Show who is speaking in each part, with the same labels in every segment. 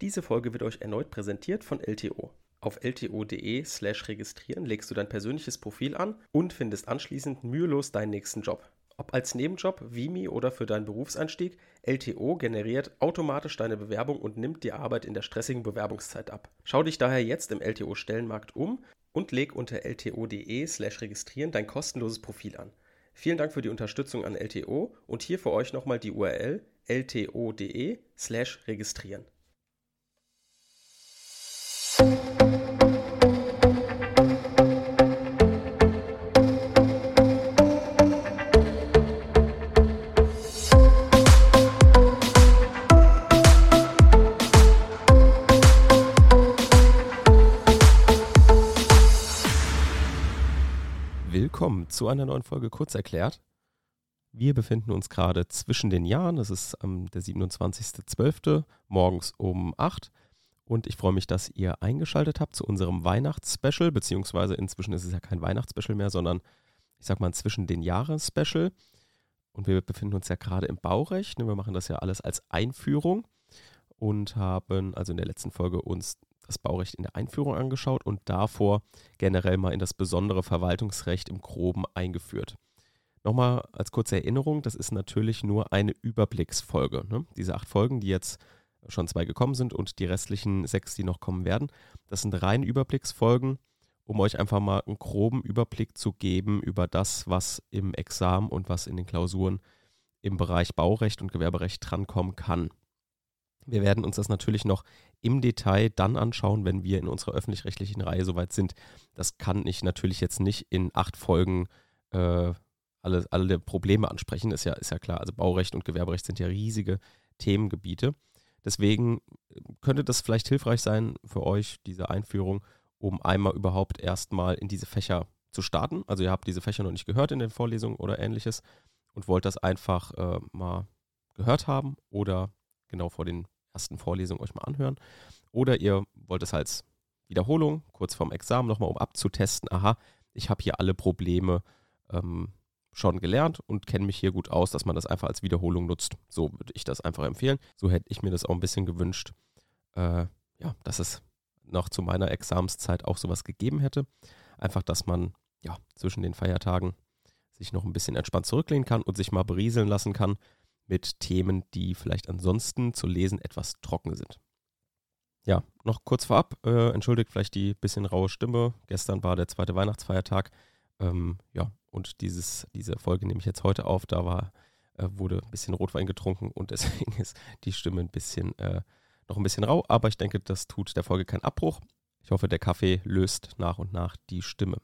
Speaker 1: Diese Folge wird euch erneut präsentiert von LTO. Auf lto.de/slash registrieren legst du dein persönliches Profil an und findest anschließend mühelos deinen nächsten Job. Ob als Nebenjob, Vimi oder für deinen Berufseinstieg, LTO generiert automatisch deine Bewerbung und nimmt die Arbeit in der stressigen Bewerbungszeit ab. Schau dich daher jetzt im LTO-Stellenmarkt um und leg unter lto.de/slash registrieren dein kostenloses Profil an. Vielen Dank für die Unterstützung an LTO und hier für euch nochmal die URL lto.de/slash registrieren. Willkommen zu einer neuen Folge Kurz erklärt. Wir befinden uns gerade zwischen den Jahren. Es ist ähm, der 27.12. morgens um 8 und ich freue mich, dass ihr eingeschaltet habt zu unserem Weihnachtsspecial, beziehungsweise inzwischen ist es ja kein Weihnachtsspecial mehr, sondern ich sag mal zwischen den Jahren Special. Und wir befinden uns ja gerade im Baurecht. Ne? Wir machen das ja alles als Einführung und haben also in der letzten Folge uns das Baurecht in der Einführung angeschaut und davor generell mal in das besondere Verwaltungsrecht im Groben eingeführt. Nochmal als kurze Erinnerung, das ist natürlich nur eine Überblicksfolge. Ne? Diese acht Folgen, die jetzt schon zwei gekommen sind und die restlichen sechs, die noch kommen werden. Das sind rein Überblicksfolgen, um euch einfach mal einen groben Überblick zu geben über das, was im Examen und was in den Klausuren im Bereich Baurecht und Gewerberecht drankommen kann. Wir werden uns das natürlich noch im Detail dann anschauen, wenn wir in unserer öffentlich-rechtlichen Reihe soweit sind. Das kann ich natürlich jetzt nicht in acht Folgen äh, alle, alle Probleme ansprechen, ist ja, ist ja klar. Also Baurecht und Gewerberecht sind ja riesige Themengebiete. Deswegen äh, könnte das vielleicht hilfreich sein für euch, diese Einführung, um einmal überhaupt erstmal in diese Fächer zu starten. Also ihr habt diese Fächer noch nicht gehört in den Vorlesungen oder ähnliches und wollt das einfach äh, mal gehört haben oder genau vor den ersten Vorlesungen euch mal anhören. Oder ihr wollt es als Wiederholung, kurz vorm Examen nochmal, um abzutesten, aha, ich habe hier alle Probleme ähm, schon gelernt und kenne mich hier gut aus, dass man das einfach als Wiederholung nutzt. So würde ich das einfach empfehlen. So hätte ich mir das auch ein bisschen gewünscht, äh, ja, dass es noch zu meiner Examenszeit auch sowas gegeben hätte. Einfach, dass man ja zwischen den Feiertagen sich noch ein bisschen entspannt zurücklehnen kann und sich mal berieseln lassen kann mit Themen, die vielleicht ansonsten zu lesen etwas trocken sind. Ja, noch kurz vorab, äh, entschuldigt vielleicht die bisschen raue Stimme. Gestern war der zweite Weihnachtsfeiertag. Ähm, ja, und dieses, diese Folge nehme ich jetzt heute auf. Da war, äh, wurde ein bisschen Rotwein getrunken und deswegen ist die Stimme ein bisschen, äh, noch ein bisschen rau. Aber ich denke, das tut der Folge keinen Abbruch. Ich hoffe, der Kaffee löst nach und nach die Stimme.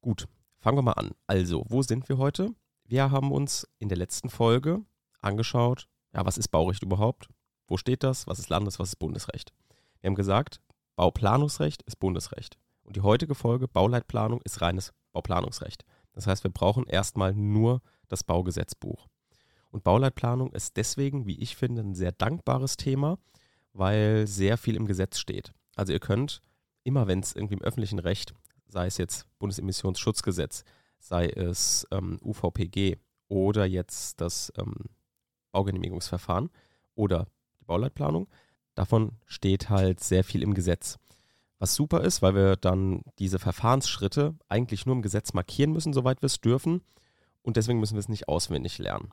Speaker 1: Gut, fangen wir mal an. Also, wo sind wir heute? Wir haben uns in der letzten Folge angeschaut, ja, was ist Baurecht überhaupt? Wo steht das? Was ist Landes-, was ist Bundesrecht? Wir haben gesagt, Bauplanungsrecht ist Bundesrecht. Und die heutige Folge, Bauleitplanung, ist reines Bauplanungsrecht. Das heißt, wir brauchen erstmal nur das Baugesetzbuch. Und Bauleitplanung ist deswegen, wie ich finde, ein sehr dankbares Thema, weil sehr viel im Gesetz steht. Also ihr könnt immer, wenn es irgendwie im öffentlichen Recht, sei es jetzt Bundesemissionsschutzgesetz, sei es ähm, UVPG oder jetzt das ähm, Baugenehmigungsverfahren oder die Bauleitplanung, davon steht halt sehr viel im Gesetz. Was super ist, weil wir dann diese Verfahrensschritte eigentlich nur im Gesetz markieren müssen, soweit wir es dürfen. Und deswegen müssen wir es nicht auswendig lernen.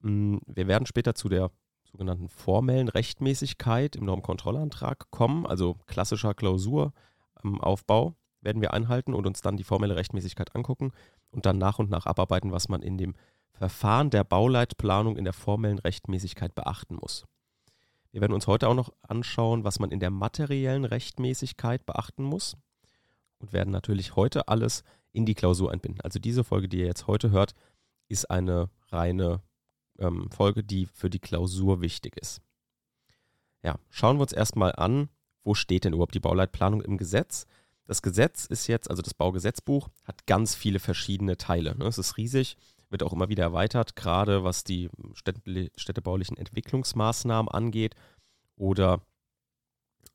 Speaker 1: Mm, wir werden später zu der sogenannten formellen Rechtmäßigkeit im Normkontrollantrag kommen, also klassischer Klausuraufbau werden wir einhalten und uns dann die formelle Rechtmäßigkeit angucken und dann nach und nach abarbeiten, was man in dem Verfahren der Bauleitplanung in der formellen Rechtmäßigkeit beachten muss. Wir werden uns heute auch noch anschauen, was man in der materiellen Rechtmäßigkeit beachten muss und werden natürlich heute alles in die Klausur einbinden. Also diese Folge, die ihr jetzt heute hört, ist eine reine ähm, Folge, die für die Klausur wichtig ist. Ja, schauen wir uns erstmal an, wo steht denn überhaupt die Bauleitplanung im Gesetz? Das Gesetz ist jetzt, also das Baugesetzbuch, hat ganz viele verschiedene Teile. Ne? Es ist riesig wird auch immer wieder erweitert, gerade was die städtebaulichen Entwicklungsmaßnahmen angeht oder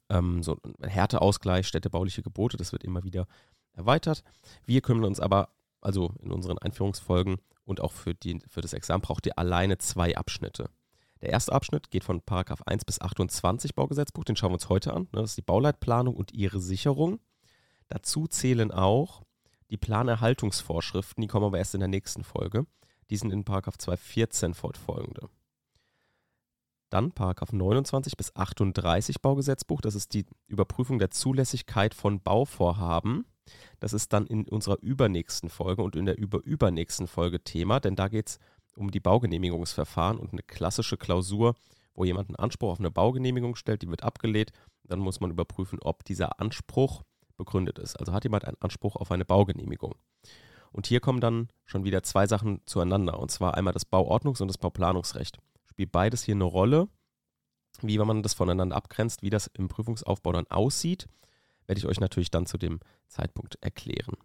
Speaker 1: ähm, so ein Härteausgleich, städtebauliche Gebote, das wird immer wieder erweitert. Wir kümmern uns aber, also in unseren Einführungsfolgen und auch für, die, für das Examen braucht ihr alleine zwei Abschnitte. Der erste Abschnitt geht von Paragraph 1 bis 28 Baugesetzbuch, den schauen wir uns heute an. Ne? Das ist die Bauleitplanung und ihre Sicherung. Dazu zählen auch die Planerhaltungsvorschriften, die kommen aber erst in der nächsten Folge. Die sind in Paragraph 214 fortfolgende. Dann Paragraph 29 bis 38 Baugesetzbuch, das ist die Überprüfung der Zulässigkeit von Bauvorhaben. Das ist dann in unserer übernächsten Folge und in der überübernächsten Folge Thema, denn da geht es um die Baugenehmigungsverfahren und eine klassische Klausur, wo jemand einen Anspruch auf eine Baugenehmigung stellt, die wird abgelehnt. Dann muss man überprüfen, ob dieser Anspruch begründet ist. Also hat jemand einen Anspruch auf eine Baugenehmigung. Und hier kommen dann schon wieder zwei Sachen zueinander, und zwar einmal das Bauordnungs- und das Bauplanungsrecht. Spielt beides hier eine Rolle, wie man das voneinander abgrenzt, wie das im Prüfungsaufbau dann aussieht, werde ich euch natürlich dann zu dem Zeitpunkt erklären.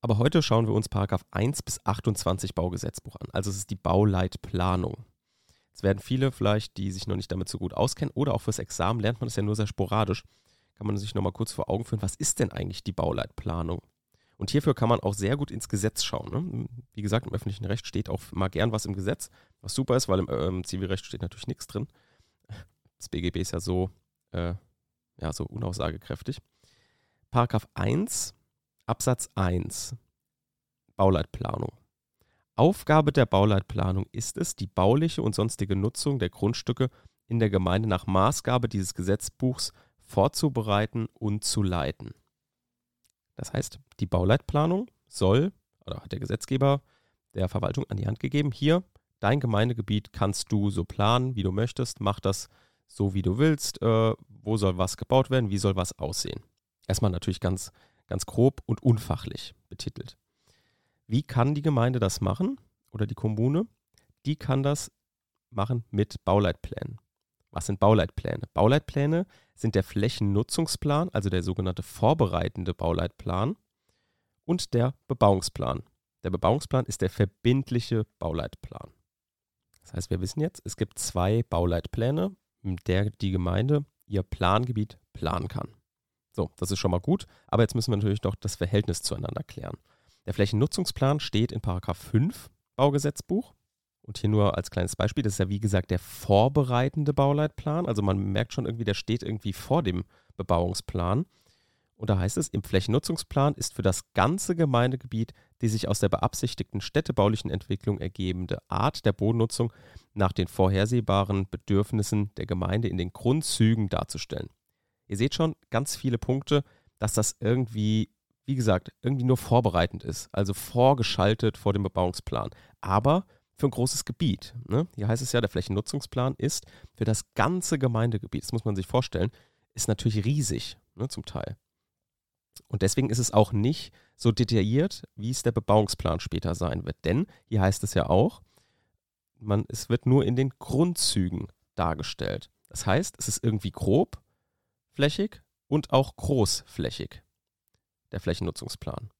Speaker 1: Aber heute schauen wir uns Paragraph 1 bis 28 Baugesetzbuch an. Also es ist die Bauleitplanung. Es werden viele vielleicht, die sich noch nicht damit so gut auskennen oder auch fürs Examen lernt man es ja nur sehr sporadisch, kann man sich nochmal kurz vor Augen führen, was ist denn eigentlich die Bauleitplanung? Und hierfür kann man auch sehr gut ins Gesetz schauen. Ne? Wie gesagt, im öffentlichen Recht steht auch mal gern was im Gesetz, was super ist, weil im äh, Zivilrecht steht natürlich nichts drin. Das BGB ist ja so, äh, ja, so unaussagekräftig. Paragraph 1, Absatz 1, Bauleitplanung. Aufgabe der Bauleitplanung ist es, die bauliche und sonstige Nutzung der Grundstücke in der Gemeinde nach Maßgabe dieses Gesetzbuchs vorzubereiten und zu leiten. Das heißt, die Bauleitplanung soll, oder hat der Gesetzgeber der Verwaltung an die Hand gegeben, hier, dein Gemeindegebiet kannst du so planen, wie du möchtest, mach das so, wie du willst, äh, wo soll was gebaut werden, wie soll was aussehen. Erstmal natürlich ganz, ganz grob und unfachlich betitelt. Wie kann die Gemeinde das machen oder die Kommune? Die kann das machen mit Bauleitplänen. Was sind Bauleitpläne? Bauleitpläne sind der Flächennutzungsplan, also der sogenannte vorbereitende Bauleitplan, und der Bebauungsplan. Der Bebauungsplan ist der verbindliche Bauleitplan. Das heißt, wir wissen jetzt, es gibt zwei Bauleitpläne, mit der die Gemeinde ihr Plangebiet planen kann. So, das ist schon mal gut, aber jetzt müssen wir natürlich noch das Verhältnis zueinander klären. Der Flächennutzungsplan steht in Paragraph 5 Baugesetzbuch und hier nur als kleines Beispiel, das ist ja wie gesagt der vorbereitende Bauleitplan. Also man merkt schon irgendwie, der steht irgendwie vor dem Bebauungsplan. Und da heißt es, im Flächennutzungsplan ist für das ganze Gemeindegebiet die sich aus der beabsichtigten städtebaulichen Entwicklung ergebende Art der Bodennutzung nach den vorhersehbaren Bedürfnissen der Gemeinde in den Grundzügen darzustellen. Ihr seht schon ganz viele Punkte, dass das irgendwie, wie gesagt, irgendwie nur vorbereitend ist, also vorgeschaltet vor dem Bebauungsplan. Aber für ein großes Gebiet. Ne? Hier heißt es ja, der Flächennutzungsplan ist für das ganze Gemeindegebiet. Das muss man sich vorstellen, ist natürlich riesig, ne, zum Teil. Und deswegen ist es auch nicht so detailliert, wie es der Bebauungsplan später sein wird. Denn hier heißt es ja auch, man, es wird nur in den Grundzügen dargestellt. Das heißt, es ist irgendwie grob, flächig und auch großflächig, der Flächennutzungsplan.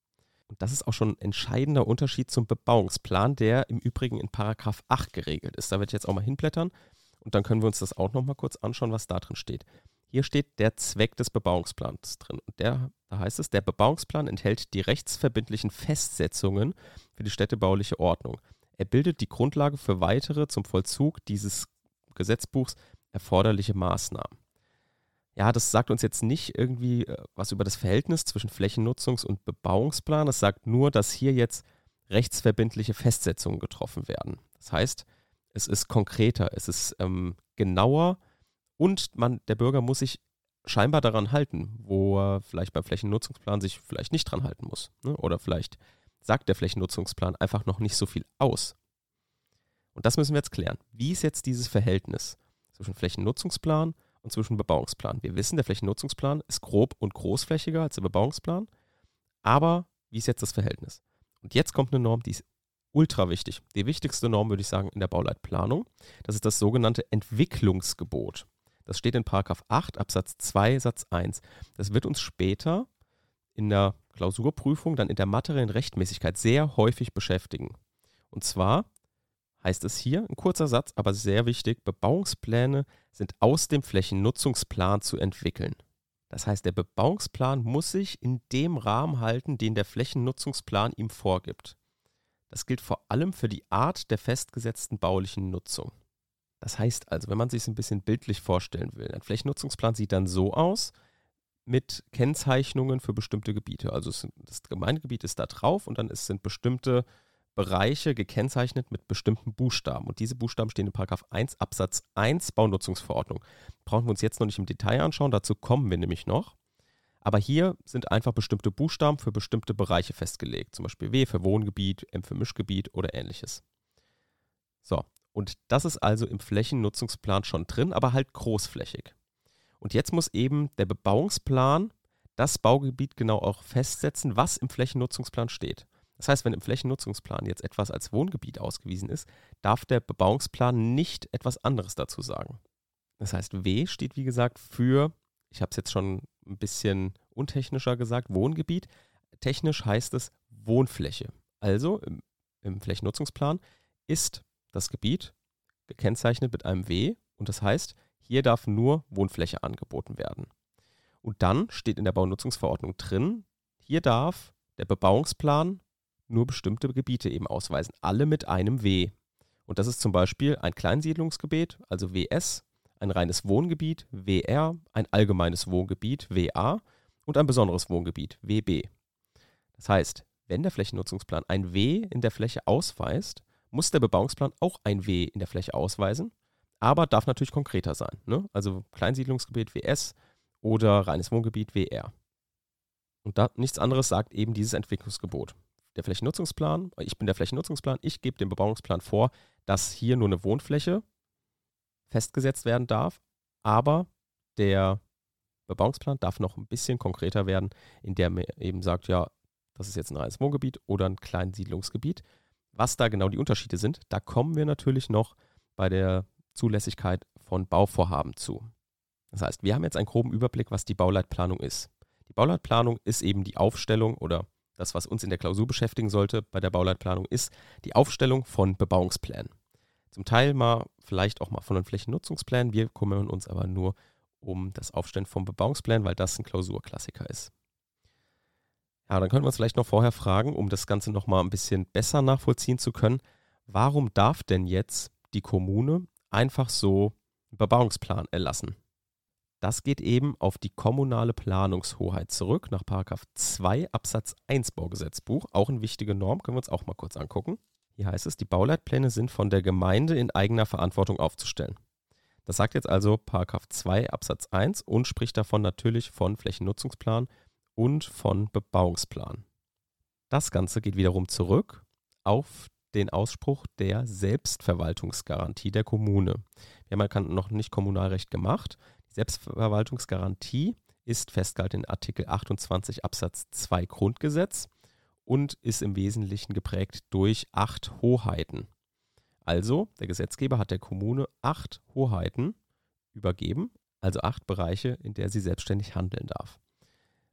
Speaker 1: Und das ist auch schon ein entscheidender Unterschied zum Bebauungsplan, der im Übrigen in Paragraph 8 geregelt ist. Da werde ich jetzt auch mal hinblättern und dann können wir uns das auch noch mal kurz anschauen, was da drin steht. Hier steht der Zweck des Bebauungsplans drin. Und der, da heißt es, der Bebauungsplan enthält die rechtsverbindlichen Festsetzungen für die städtebauliche Ordnung. Er bildet die Grundlage für weitere zum Vollzug dieses Gesetzbuchs erforderliche Maßnahmen ja, das sagt uns jetzt nicht irgendwie äh, was über das Verhältnis zwischen Flächennutzungs- und Bebauungsplan. Es sagt nur, dass hier jetzt rechtsverbindliche Festsetzungen getroffen werden. Das heißt, es ist konkreter, es ist ähm, genauer und man, der Bürger muss sich scheinbar daran halten, wo er vielleicht beim Flächennutzungsplan sich vielleicht nicht dran halten muss. Ne? Oder vielleicht sagt der Flächennutzungsplan einfach noch nicht so viel aus. Und das müssen wir jetzt klären. Wie ist jetzt dieses Verhältnis zwischen Flächennutzungsplan und zwischen Bebauungsplan. Wir wissen, der Flächennutzungsplan ist grob und großflächiger als der Bebauungsplan, aber wie ist jetzt das Verhältnis? Und jetzt kommt eine Norm, die ist ultra wichtig. Die wichtigste Norm, würde ich sagen, in der Bauleitplanung. Das ist das sogenannte Entwicklungsgebot. Das steht in Paragraph 8 Absatz 2 Satz 1. Das wird uns später in der Klausurprüfung, dann in der materiellen Rechtmäßigkeit sehr häufig beschäftigen. Und zwar heißt es hier, ein kurzer Satz, aber sehr wichtig, Bebauungspläne sind aus dem Flächennutzungsplan zu entwickeln. Das heißt, der Bebauungsplan muss sich in dem Rahmen halten, den der Flächennutzungsplan ihm vorgibt. Das gilt vor allem für die Art der festgesetzten baulichen Nutzung. Das heißt also, wenn man sich es ein bisschen bildlich vorstellen will, ein Flächennutzungsplan sieht dann so aus mit Kennzeichnungen für bestimmte Gebiete. Also das Gemeindegebiet ist da drauf und dann sind bestimmte Bereiche gekennzeichnet mit bestimmten Buchstaben. Und diese Buchstaben stehen in Paragraph 1 Absatz 1 Baunutzungsverordnung. Brauchen wir uns jetzt noch nicht im Detail anschauen, dazu kommen wir nämlich noch. Aber hier sind einfach bestimmte Buchstaben für bestimmte Bereiche festgelegt. Zum Beispiel W für Wohngebiet, M für Mischgebiet oder ähnliches. So, und das ist also im Flächennutzungsplan schon drin, aber halt großflächig. Und jetzt muss eben der Bebauungsplan das Baugebiet genau auch festsetzen, was im Flächennutzungsplan steht. Das heißt, wenn im Flächennutzungsplan jetzt etwas als Wohngebiet ausgewiesen ist, darf der Bebauungsplan nicht etwas anderes dazu sagen. Das heißt, W steht wie gesagt für, ich habe es jetzt schon ein bisschen untechnischer gesagt, Wohngebiet. Technisch heißt es Wohnfläche. Also im, im Flächennutzungsplan ist das Gebiet gekennzeichnet mit einem W und das heißt, hier darf nur Wohnfläche angeboten werden. Und dann steht in der Baunutzungsverordnung drin, hier darf der Bebauungsplan nur bestimmte Gebiete eben ausweisen, alle mit einem W. Und das ist zum Beispiel ein Kleinsiedlungsgebiet, also WS, ein reines Wohngebiet, WR, ein allgemeines Wohngebiet, WA und ein besonderes Wohngebiet, WB. Das heißt, wenn der Flächennutzungsplan ein W in der Fläche ausweist, muss der Bebauungsplan auch ein W in der Fläche ausweisen, aber darf natürlich konkreter sein. Ne? Also Kleinsiedlungsgebiet WS oder reines Wohngebiet WR. Und da, nichts anderes sagt eben dieses Entwicklungsgebot der Flächennutzungsplan, ich bin der Flächennutzungsplan, ich gebe dem Bebauungsplan vor, dass hier nur eine Wohnfläche festgesetzt werden darf, aber der Bebauungsplan darf noch ein bisschen konkreter werden, in der man eben sagt, ja, das ist jetzt ein reines Wohngebiet oder ein Kleinsiedlungsgebiet. Was da genau die Unterschiede sind, da kommen wir natürlich noch bei der Zulässigkeit von Bauvorhaben zu. Das heißt, wir haben jetzt einen groben Überblick, was die Bauleitplanung ist. Die Bauleitplanung ist eben die Aufstellung oder das, was uns in der Klausur beschäftigen sollte bei der Bauleitplanung, ist die Aufstellung von Bebauungsplänen. Zum Teil mal vielleicht auch mal von den Flächennutzungsplänen. Wir kümmern uns aber nur um das Aufstellen von Bebauungsplänen, weil das ein Klausurklassiker ist. Ja, dann können wir uns vielleicht noch vorher fragen, um das Ganze noch mal ein bisschen besser nachvollziehen zu können, warum darf denn jetzt die Kommune einfach so einen Bebauungsplan erlassen? Das geht eben auf die kommunale Planungshoheit zurück nach 2 Absatz 1 Baugesetzbuch. Auch eine wichtige Norm, können wir uns auch mal kurz angucken. Hier heißt es, die Bauleitpläne sind von der Gemeinde in eigener Verantwortung aufzustellen. Das sagt jetzt also 2 Absatz 1 und spricht davon natürlich von Flächennutzungsplan und von Bebauungsplan. Das Ganze geht wiederum zurück auf den Ausspruch der Selbstverwaltungsgarantie der Kommune. Wir haben ja noch nicht Kommunalrecht gemacht. Selbstverwaltungsgarantie ist festgehalten in Artikel 28 Absatz 2 Grundgesetz und ist im Wesentlichen geprägt durch acht Hoheiten. Also, der Gesetzgeber hat der Kommune acht Hoheiten übergeben, also acht Bereiche, in der sie selbstständig handeln darf.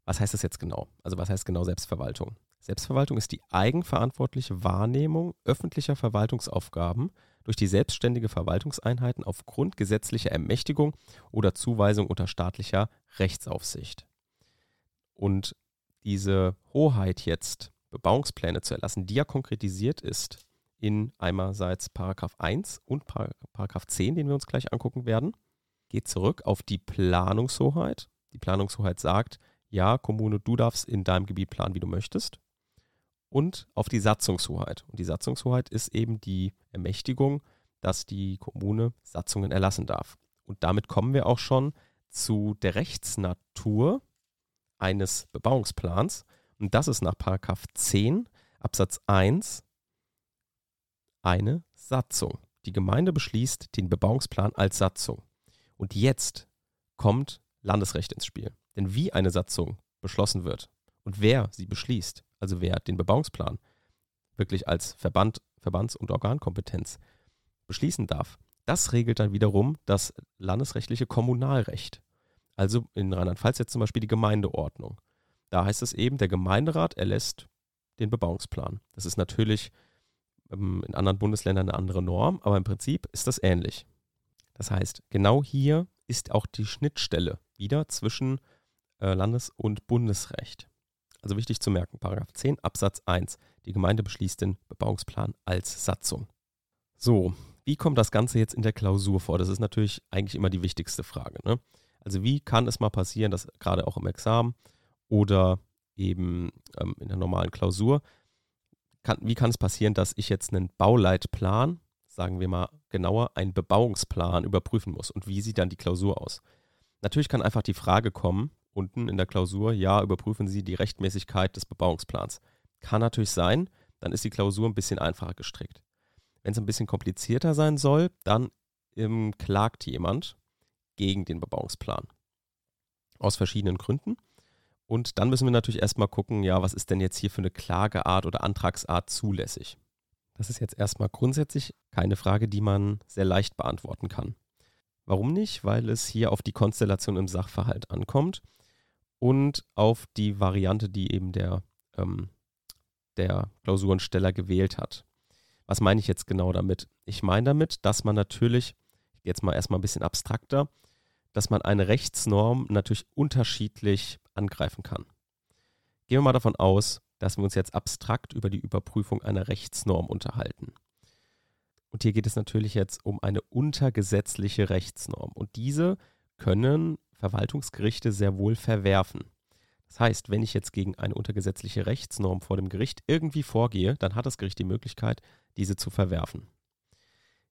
Speaker 1: Was heißt das jetzt genau? Also, was heißt genau Selbstverwaltung? Selbstverwaltung ist die eigenverantwortliche Wahrnehmung öffentlicher Verwaltungsaufgaben durch die selbstständige Verwaltungseinheiten aufgrund gesetzlicher Ermächtigung oder Zuweisung unter staatlicher Rechtsaufsicht. Und diese Hoheit jetzt, Bebauungspläne zu erlassen, die ja konkretisiert ist in einerseits Paragraph 1 und Paragraph 10, den wir uns gleich angucken werden, geht zurück auf die Planungshoheit. Die Planungshoheit sagt, ja, Kommune, du darfst in deinem Gebiet planen, wie du möchtest und auf die Satzungshoheit. Und die Satzungshoheit ist eben die Ermächtigung, dass die Kommune Satzungen erlassen darf. Und damit kommen wir auch schon zu der Rechtsnatur eines Bebauungsplans. Und das ist nach 10 Absatz 1 eine Satzung. Die Gemeinde beschließt den Bebauungsplan als Satzung. Und jetzt kommt Landesrecht ins Spiel. Denn wie eine Satzung beschlossen wird und wer sie beschließt, also wer den Bebauungsplan wirklich als Verband, Verbands- und Organkompetenz beschließen darf, das regelt dann wiederum das landesrechtliche Kommunalrecht. Also in Rheinland-Pfalz jetzt zum Beispiel die Gemeindeordnung. Da heißt es eben, der Gemeinderat erlässt den Bebauungsplan. Das ist natürlich ähm, in anderen Bundesländern eine andere Norm, aber im Prinzip ist das ähnlich. Das heißt, genau hier ist auch die Schnittstelle wieder zwischen äh, Landes- und Bundesrecht. Also wichtig zu merken, Paragraph 10 Absatz 1. Die Gemeinde beschließt den Bebauungsplan als Satzung. So, wie kommt das Ganze jetzt in der Klausur vor? Das ist natürlich eigentlich immer die wichtigste Frage. Ne? Also wie kann es mal passieren, dass gerade auch im Examen oder eben ähm, in der normalen Klausur, kann, wie kann es passieren, dass ich jetzt einen Bauleitplan, sagen wir mal genauer, einen Bebauungsplan überprüfen muss? Und wie sieht dann die Klausur aus? Natürlich kann einfach die Frage kommen, unten in der Klausur, ja, überprüfen Sie die Rechtmäßigkeit des Bebauungsplans. Kann natürlich sein, dann ist die Klausur ein bisschen einfacher gestrickt. Wenn es ein bisschen komplizierter sein soll, dann ähm, klagt jemand gegen den Bebauungsplan. Aus verschiedenen Gründen. Und dann müssen wir natürlich erstmal gucken, ja, was ist denn jetzt hier für eine Klageart oder Antragsart zulässig? Das ist jetzt erstmal grundsätzlich keine Frage, die man sehr leicht beantworten kann. Warum nicht? Weil es hier auf die Konstellation im Sachverhalt ankommt und auf die Variante, die eben der, ähm, der Klausurensteller gewählt hat. Was meine ich jetzt genau damit? Ich meine damit, dass man natürlich, jetzt mal erstmal ein bisschen abstrakter, dass man eine Rechtsnorm natürlich unterschiedlich angreifen kann. Gehen wir mal davon aus, dass wir uns jetzt abstrakt über die Überprüfung einer Rechtsnorm unterhalten. Und hier geht es natürlich jetzt um eine untergesetzliche Rechtsnorm. Und diese können Verwaltungsgerichte sehr wohl verwerfen. Das heißt, wenn ich jetzt gegen eine untergesetzliche Rechtsnorm vor dem Gericht irgendwie vorgehe, dann hat das Gericht die Möglichkeit, diese zu verwerfen.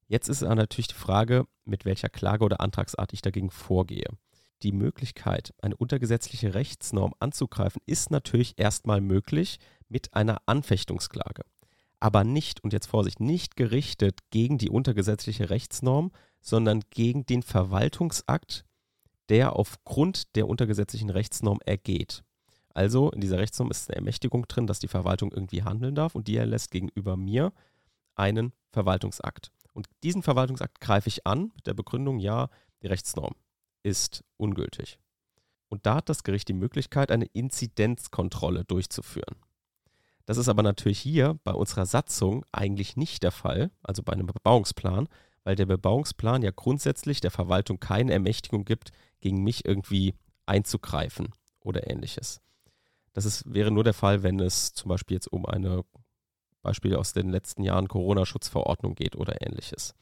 Speaker 1: Jetzt ist natürlich die Frage, mit welcher Klage oder Antragsart ich dagegen vorgehe. Die Möglichkeit, eine untergesetzliche Rechtsnorm anzugreifen, ist natürlich erstmal möglich mit einer Anfechtungsklage. Aber nicht, und jetzt Vorsicht, nicht gerichtet gegen die untergesetzliche Rechtsnorm, sondern gegen den Verwaltungsakt, der aufgrund der untergesetzlichen Rechtsnorm ergeht. Also in dieser Rechtsnorm ist eine Ermächtigung drin, dass die Verwaltung irgendwie handeln darf und die erlässt gegenüber mir einen Verwaltungsakt. Und diesen Verwaltungsakt greife ich an mit der Begründung, ja, die Rechtsnorm ist ungültig. Und da hat das Gericht die Möglichkeit, eine Inzidenzkontrolle durchzuführen. Das ist aber natürlich hier bei unserer Satzung eigentlich nicht der Fall, also bei einem Bebauungsplan, weil der Bebauungsplan ja grundsätzlich der Verwaltung keine Ermächtigung gibt, gegen mich irgendwie einzugreifen oder ähnliches. Das ist, wäre nur der Fall, wenn es zum Beispiel jetzt um eine Beispiel aus den letzten Jahren Corona-Schutzverordnung geht oder ähnliches.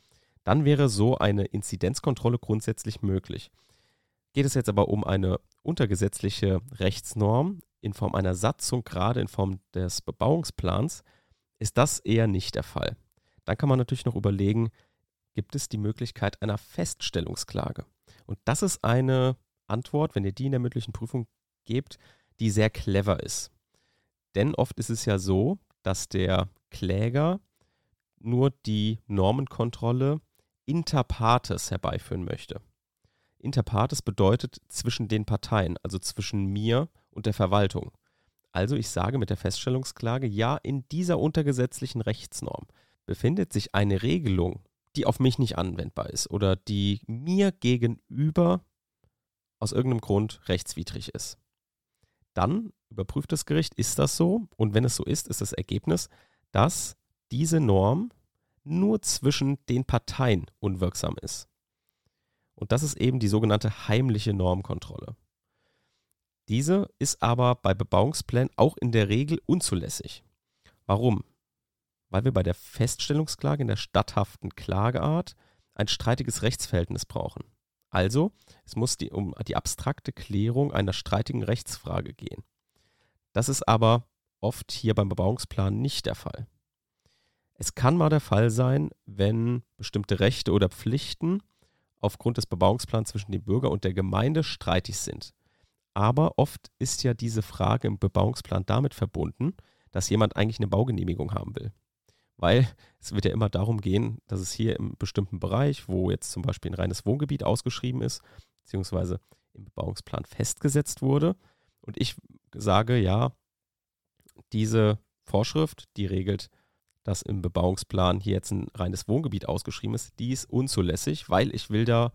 Speaker 1: Dann wäre so eine Inzidenzkontrolle grundsätzlich möglich. Geht es jetzt aber um eine untergesetzliche Rechtsnorm in Form einer Satzung, gerade in Form des Bebauungsplans, ist das eher nicht der Fall. Dann kann man natürlich noch überlegen, gibt es die Möglichkeit einer Feststellungsklage? Und das ist eine Antwort, wenn ihr die in der mündlichen Prüfung gebt, die sehr clever ist. Denn oft ist es ja so, dass der Kläger nur die Normenkontrolle inter partes herbeiführen möchte. Inter partes bedeutet zwischen den Parteien, also zwischen mir und der Verwaltung. Also ich sage mit der Feststellungsklage, ja, in dieser untergesetzlichen Rechtsnorm befindet sich eine Regelung, die auf mich nicht anwendbar ist oder die mir gegenüber aus irgendeinem Grund rechtswidrig ist. Dann überprüft das Gericht, ist das so? Und wenn es so ist, ist das Ergebnis, dass diese Norm nur zwischen den Parteien unwirksam ist. Und das ist eben die sogenannte heimliche Normkontrolle. Diese ist aber bei Bebauungsplänen auch in der Regel unzulässig. Warum? Weil wir bei der Feststellungsklage in der statthaften Klageart ein streitiges Rechtsverhältnis brauchen. Also, es muss die, um die abstrakte Klärung einer streitigen Rechtsfrage gehen. Das ist aber oft hier beim Bebauungsplan nicht der Fall. Es kann mal der Fall sein, wenn bestimmte Rechte oder Pflichten aufgrund des Bebauungsplans zwischen dem Bürger und der Gemeinde streitig sind. Aber oft ist ja diese Frage im Bebauungsplan damit verbunden, dass jemand eigentlich eine Baugenehmigung haben will. Weil es wird ja immer darum gehen, dass es hier im bestimmten Bereich, wo jetzt zum Beispiel ein reines Wohngebiet ausgeschrieben ist, beziehungsweise im Bebauungsplan festgesetzt wurde, und ich sage, ja, diese Vorschrift, die regelt, dass im Bebauungsplan hier jetzt ein reines Wohngebiet ausgeschrieben ist, die ist unzulässig, weil ich will da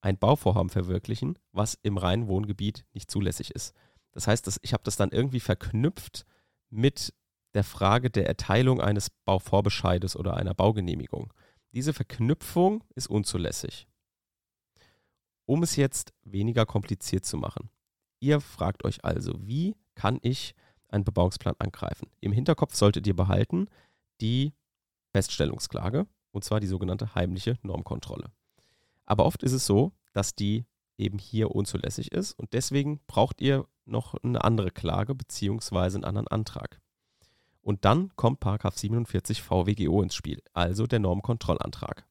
Speaker 1: ein Bauvorhaben verwirklichen, was im reinen Wohngebiet nicht zulässig ist. Das heißt, dass ich habe das dann irgendwie verknüpft mit der Frage der Erteilung eines Bauvorbescheides oder einer Baugenehmigung. Diese Verknüpfung ist unzulässig. Um es jetzt weniger kompliziert zu machen. Ihr fragt euch also, wie kann ich einen Bebauungsplan angreifen? Im Hinterkopf solltet ihr behalten die Feststellungsklage und zwar die sogenannte heimliche Normkontrolle. Aber oft ist es so, dass die eben hier unzulässig ist und deswegen braucht ihr noch eine andere Klage bzw. einen anderen Antrag. Und dann kommt 47 VWGO ins Spiel, also der Normkontrollantrag.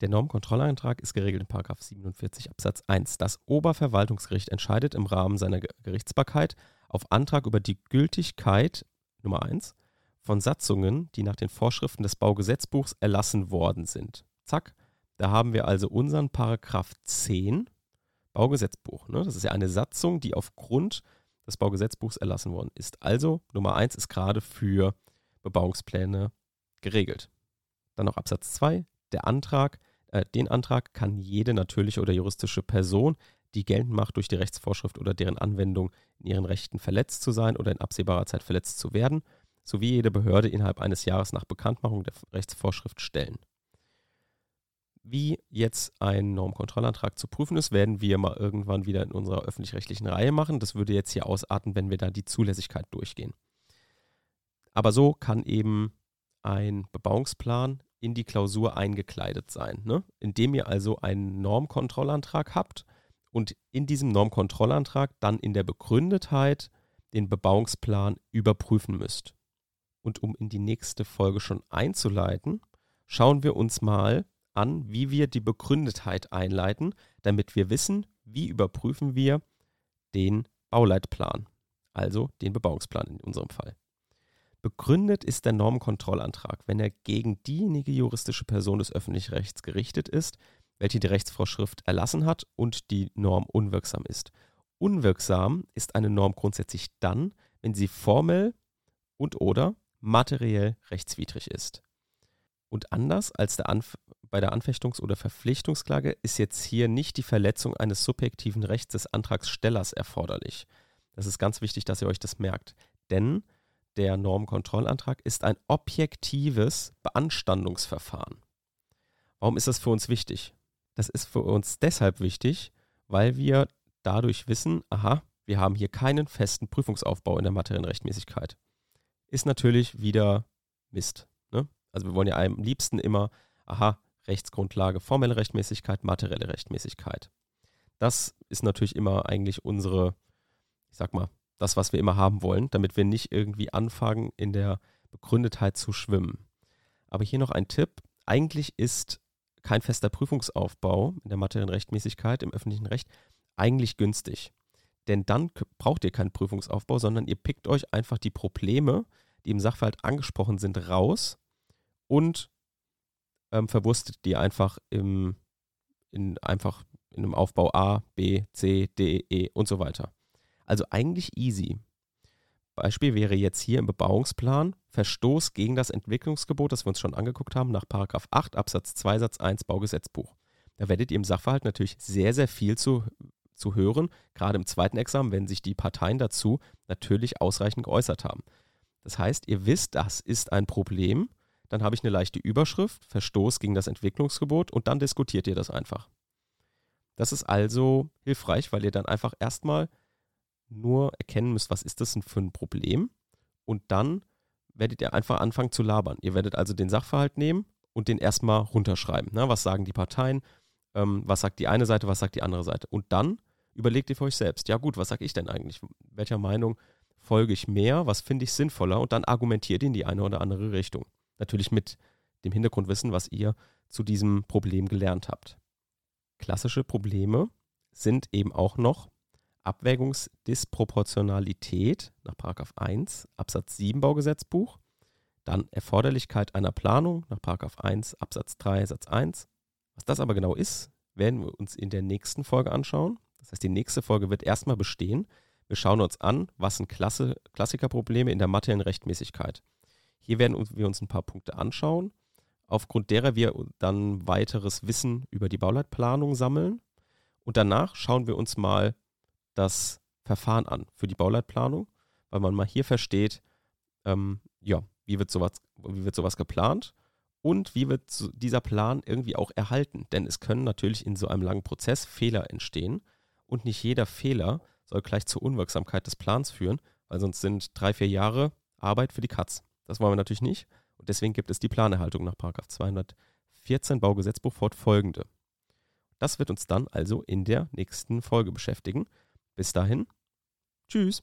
Speaker 1: Der Normkontrollantrag ist geregelt in 47 Absatz 1. Das Oberverwaltungsgericht entscheidet im Rahmen seiner Gerichtsbarkeit auf Antrag über die Gültigkeit Nummer 1 von Satzungen, die nach den Vorschriften des Baugesetzbuchs erlassen worden sind. Zack, da haben wir also unseren Paragraph 10 Baugesetzbuch. Ne? Das ist ja eine Satzung, die aufgrund des Baugesetzbuchs erlassen worden ist. Also Nummer 1 ist gerade für Bebauungspläne geregelt. Dann noch Absatz 2. Der Antrag, äh, den Antrag kann jede natürliche oder juristische Person, die geltend macht, durch die Rechtsvorschrift oder deren Anwendung in ihren Rechten verletzt zu sein oder in absehbarer Zeit verletzt zu werden, sowie jede Behörde innerhalb eines Jahres nach Bekanntmachung der Rechtsvorschrift stellen. Wie jetzt ein Normkontrollantrag zu prüfen ist, werden wir mal irgendwann wieder in unserer öffentlich-rechtlichen Reihe machen. Das würde jetzt hier ausarten, wenn wir da die Zulässigkeit durchgehen. Aber so kann eben ein Bebauungsplan in die Klausur eingekleidet sein, ne? indem ihr also einen Normkontrollantrag habt und in diesem Normkontrollantrag dann in der Begründetheit den Bebauungsplan überprüfen müsst. Und um in die nächste Folge schon einzuleiten, schauen wir uns mal an, wie wir die Begründetheit einleiten, damit wir wissen, wie überprüfen wir den Bauleitplan, also den Bebauungsplan in unserem Fall. Begründet ist der Normkontrollantrag, wenn er gegen diejenige juristische Person des öffentlichen Rechts gerichtet ist, welche die Rechtsvorschrift erlassen hat und die Norm unwirksam ist. Unwirksam ist eine Norm grundsätzlich dann, wenn sie formell und oder materiell rechtswidrig ist. Und anders als der Anf bei der Anfechtungs- oder Verpflichtungsklage ist jetzt hier nicht die Verletzung eines subjektiven Rechts des Antragstellers erforderlich. Das ist ganz wichtig, dass ihr euch das merkt. Denn der Normkontrollantrag ist ein objektives Beanstandungsverfahren. Warum ist das für uns wichtig? Das ist für uns deshalb wichtig, weil wir dadurch wissen, aha, wir haben hier keinen festen Prüfungsaufbau in der materiellen Rechtmäßigkeit. Ist natürlich wieder Mist. Ne? Also wir wollen ja am liebsten immer, aha, Rechtsgrundlage, formelle Rechtmäßigkeit, materielle Rechtmäßigkeit. Das ist natürlich immer eigentlich unsere, ich sag mal, das, was wir immer haben wollen, damit wir nicht irgendwie anfangen, in der Begründetheit zu schwimmen. Aber hier noch ein Tipp. Eigentlich ist kein fester Prüfungsaufbau in der materiellen Rechtmäßigkeit im öffentlichen Recht eigentlich günstig. Denn dann braucht ihr keinen Prüfungsaufbau, sondern ihr pickt euch einfach die Probleme, die im Sachverhalt angesprochen sind, raus und ähm, verwurstet die einfach im, in einfach in einem Aufbau A, B, C, D, E und so weiter. Also eigentlich easy. Beispiel wäre jetzt hier im Bebauungsplan Verstoß gegen das Entwicklungsgebot, das wir uns schon angeguckt haben, nach 8 Absatz 2 Satz 1 Baugesetzbuch. Da werdet ihr im Sachverhalt natürlich sehr, sehr viel zu, zu hören, gerade im zweiten Examen, wenn sich die Parteien dazu natürlich ausreichend geäußert haben. Das heißt, ihr wisst, das ist ein Problem, dann habe ich eine leichte Überschrift, Verstoß gegen das Entwicklungsgebot und dann diskutiert ihr das einfach. Das ist also hilfreich, weil ihr dann einfach erstmal nur erkennen müsst, was ist das denn für ein Problem und dann werdet ihr einfach anfangen zu labern. Ihr werdet also den Sachverhalt nehmen und den erstmal runterschreiben. Na, was sagen die Parteien? Ähm, was sagt die eine Seite, was sagt die andere Seite? Und dann überlegt ihr für euch selbst, ja gut, was sage ich denn eigentlich? Welcher Meinung folge ich mehr? Was finde ich sinnvoller? Und dann argumentiert ihr in die eine oder andere Richtung. Natürlich mit dem Hintergrundwissen, was ihr zu diesem Problem gelernt habt. Klassische Probleme sind eben auch noch Abwägungsdisproportionalität nach 1 Absatz 7 Baugesetzbuch, dann Erforderlichkeit einer Planung nach 1 Absatz 3 Satz 1. Was das aber genau ist, werden wir uns in der nächsten Folge anschauen. Das heißt, die nächste Folge wird erstmal bestehen. Wir schauen uns an, was sind Klasse, Klassikerprobleme in der materiellen Rechtmäßigkeit. Hier werden wir uns ein paar Punkte anschauen, aufgrund derer wir dann weiteres Wissen über die Bauleitplanung sammeln. Und danach schauen wir uns mal das Verfahren an für die Bauleitplanung, weil man mal hier versteht, ähm, ja, wie wird sowas, wie wird sowas geplant und wie wird dieser Plan irgendwie auch erhalten. Denn es können natürlich in so einem langen Prozess Fehler entstehen und nicht jeder Fehler soll gleich zur Unwirksamkeit des Plans führen, weil sonst sind drei, vier Jahre Arbeit für die Katz. Das wollen wir natürlich nicht und deswegen gibt es die Planerhaltung nach 204 14 Baugesetzbuch fortfolgende. Das wird uns dann also in der nächsten Folge beschäftigen. Bis dahin, tschüss.